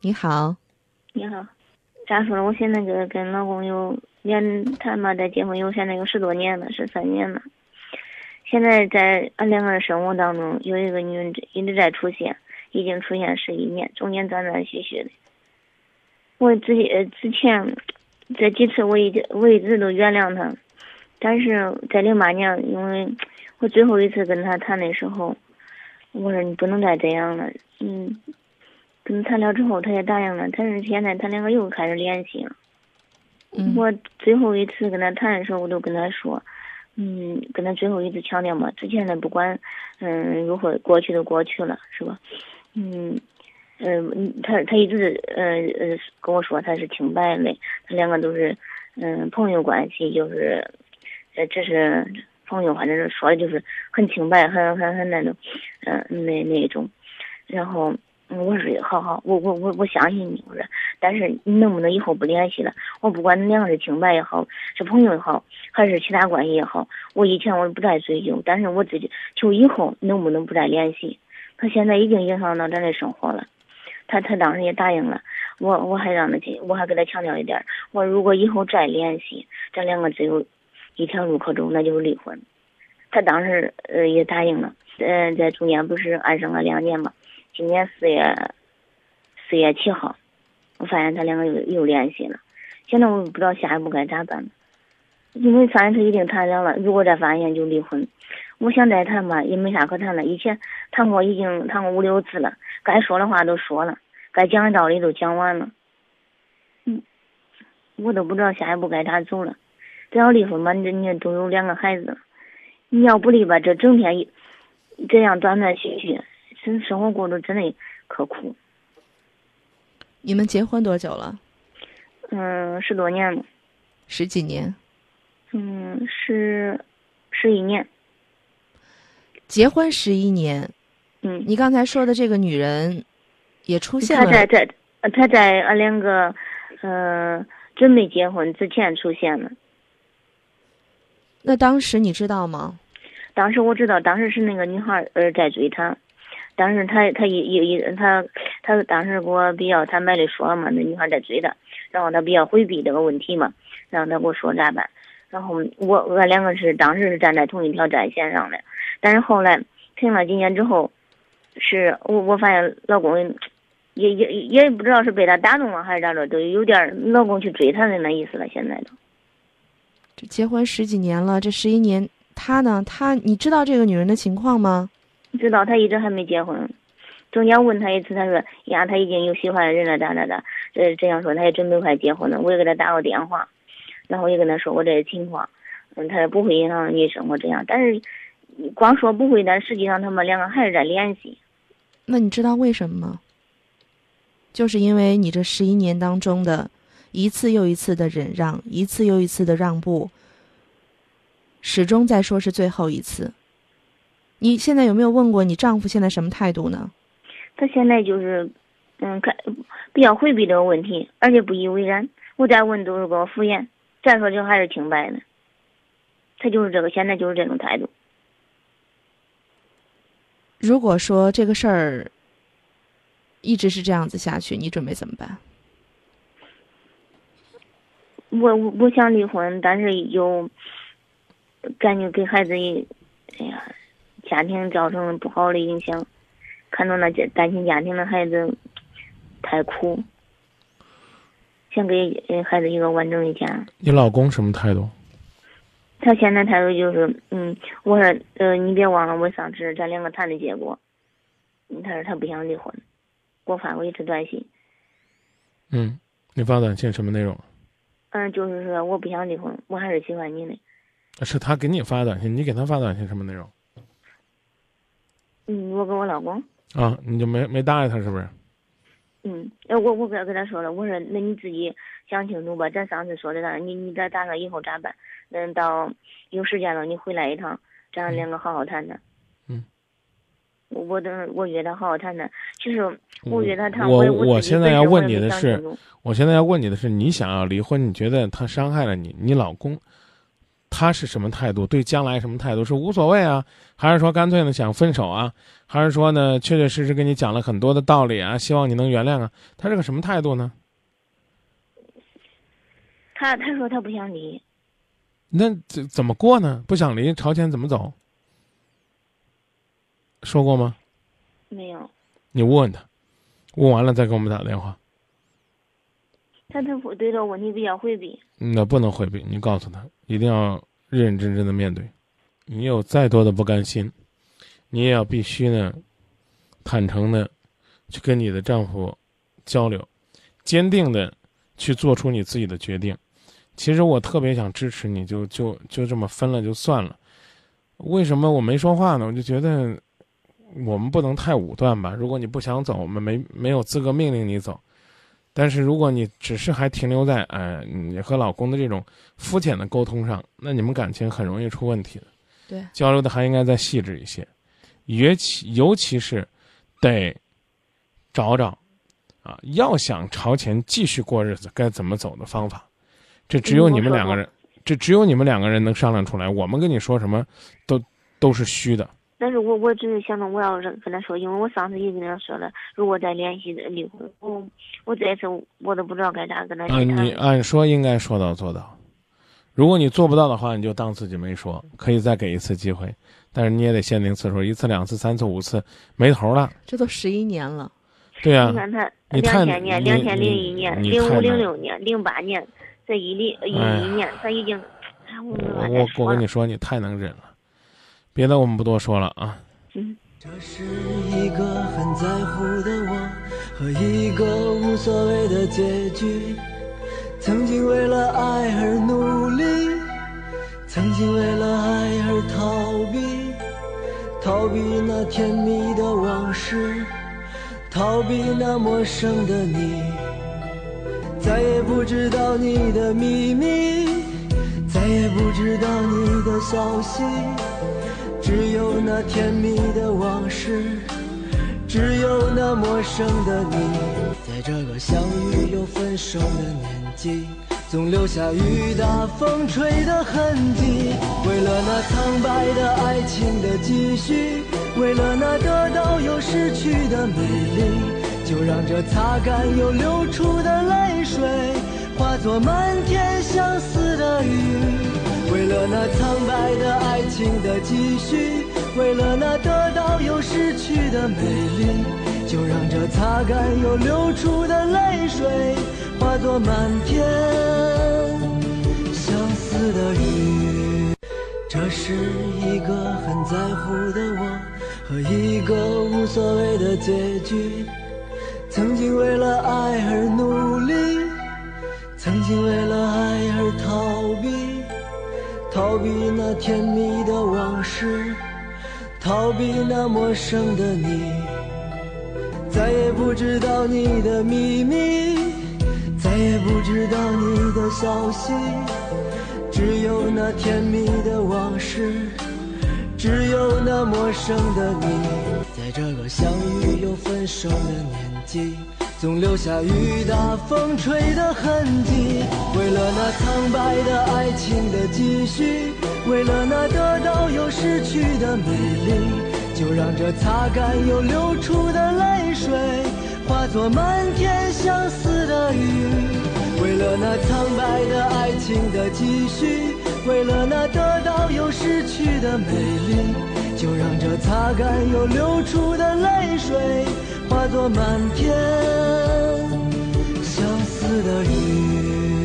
你好，你好，咋说呢？我现在跟跟老公有连谈嘛，在结婚有现在有十多年了，十三年了。现在在俺两个人生活当中，有一个女人一直在出现，已经出现十一年，中间断断续续的。我之呃之前这几次我一直我一直都原谅他，但是在零八年，因为我最后一次跟他谈的时候，我说你不能再这样了，嗯，跟他谈了之后，他也答应了，但是现在他两个又开始联系了。嗯，我最后一次跟他谈的时候，我都跟他说。嗯，跟他最后一次强调嘛，之前的不管，嗯，如何过去都过去了，是吧？嗯，嗯，他他一直呃呃跟我说他是清白的，他两个都是嗯朋友关系，就是呃只是朋友，反正是说的就是很清白，很很很那种，嗯那那种，然后。我说好好，我我我我相信你。我说，但是你能不能以后不联系了？我不管你两个是清白也好，是朋友也好，还是其他关系也好，我以前我不再追究，但是我自己就以后能不能不再联系？他现在已经影响到咱的生活了。他他当时也答应了，我我还让他去，我还给他强调一点，我如果以后再联系，咱两个只有一条路可走，那就是离婚。他当时呃也答应了，嗯，在中间不是安生了两年嘛。今年四月四月七号，我发现他两个又又联系了。现在我不知道下一步该咋办，因为发现他已经谈了了，如果再发现就离婚。我想再谈吧，也没啥可谈了。以前谈过，已经谈过五六次了，该说的话都说了，该讲的道理都讲完了。嗯，我都不知道下一步该咋走了。只要离婚吧，你你都有两个孩子了，你要不离吧，这整天一这样断断续续。生生活过得真的可苦。你们结婚多久了？嗯，十多年了。十几年？嗯，十十一年。结婚十一年。嗯。你刚才说的这个女人也出现了。她在在，她在俺两个呃准备结婚之前出现了。那当时你知道吗？当时我知道，当时是那个女孩儿在追他。当时他他一一一他他当时给我比较坦白的说了嘛，那女孩在追他，然后他比较回避这个问题嘛，然后他给我说咋办，然后我俺两个是当时是站在同一条战线上的，但是后来停了几年之后，是我我发现老公也也也不知道是被他打动了还是咋着，都有点老公去追她的那意思了，现在都。这结婚十几年了，这十一年他呢？他你知道这个女人的情况吗？知道他一直还没结婚，中间问他一次，他说呀，他已经有喜欢的人了，咋咋咋，这，这样说他也准备快结婚了。我也给他打过电话，然后也跟他说过这些情况，嗯，他也不会影响你生活这样。但是光说不会，但实际上他们两个还是在联系。那你知道为什么吗？就是因为你这十一年当中的一次又一次的忍让，一次又一次的让步，始终在说是最后一次。你现在有没有问过你丈夫现在什么态度呢？他现在就是，嗯，看比较回避这个问题，而且不以为然。我再问都是给我敷衍。再说就还是清白的。他就是这个，现在就是这种态度。如果说这个事儿一直是这样子下去，你准备怎么办？我我想离婚，但是又感觉给孩子一，哎呀。家庭造成了不好的影响，看到那些单亲家庭的孩子太苦，想给孩子一个完整的家。你老公什么态度？他现在态度就是，嗯，我说，呃，你别忘了我上次咱两个谈的结果。他说他不想离婚，给我发过一次短信。嗯，你发短信什么内容？嗯，就是说我不想离婚，我还是喜欢你的。是他给你发短信，你给他发短信什么内容？嗯，我跟我老公啊，你就没没搭理他是不是？嗯，哎，我我跟跟他说了，我说那你自己想清楚吧。咱上次说的那，你你再打算以后咋办？嗯，到有时间了你回来一趟，咱两个好好谈谈。嗯，我我等我约他好好谈谈。其实我约他谈，我我我现在要问你的是，我现在要问你的是，你想要离婚？你觉得他伤害了你？你老公他是什么态度？对将来什么态度？是无所谓啊，还是说干脆呢想分手啊？还是说呢确确实实跟你讲了很多的道理啊，希望你能原谅啊？他是个什么态度呢？他他说他不想离。那怎怎么过呢？不想离，朝前怎么走？说过吗？没有。你问问他，问完了再给我们打电话。他他对这问题比较回避。那不能回避，你告诉他，一定要认认真真的面对。你有再多的不甘心，你也要必须呢，坦诚的去跟你的丈夫交流，坚定的去做出你自己的决定。其实我特别想支持你，就就就这么分了就算了。为什么我没说话呢？我就觉得我们不能太武断吧。如果你不想走，我们没没有资格命令你走。但是如果你只是还停留在哎你和老公的这种肤浅的沟通上，那你们感情很容易出问题的。对，交流的还应该再细致一些，尤其尤其是得找找啊，要想朝前继续过日子，该怎么走的方法。这只有你们两个人，这只有你们两个人能商量出来。我们跟你说什么，都都是虚的。但是我我只是想着我要是跟他说，因为我上次也跟他说了，如果再联系离婚，我我这次我都不知道该咋跟他啊，你按说应该说到做到。如果你做不到的话，你就当自己没说，可以再给一次机会，但是你也得限定次数，一次、两次、三次、五次，没头了。这都十一年了。对呀。你看他两千年、两千零一年、零五、零六年、零八年。这一零一一年，他已经，我我我跟你说，你太能忍了，别的我们不多说了啊。嗯。这是一个很在乎的我和一个无所谓的结局。曾经为了爱而努力，曾经为了爱而逃避，逃避那甜蜜的往事，逃避那陌生的你。再也不知道你的秘密，再也不知道你的消息，只有那甜蜜的往事，只有那陌生的你。在这个相遇又分手的年纪，总留下雨打风吹的痕迹。为了那苍白的爱情的继续，为了那得到又失去的美丽。就让这擦干又流出的泪水，化作漫天相思的雨。为了那苍白的爱情的继续，为了那得到又失去的美丽，就让这擦干又流出的泪水，化作满天相思的雨。这是一个很在乎的我和一个无所谓的结局。曾经为了爱而努力，曾经为了爱而逃避，逃避那甜蜜的往事，逃避那陌生的你。再也不知道你的秘密，再也不知道你的消息，只有那甜蜜的往事，只有那陌生的你。在这个相遇又分手的年纪。总留下雨打风吹的痕迹。为了那苍白的爱情的继续，为了那得到又失去的美丽，就让这擦干又流出的泪水，化作漫天相思的雨。为了那苍白的爱情的继续，为了那得到又失去的美丽，就让这擦干又流出的泪水。化作满天相思的雨。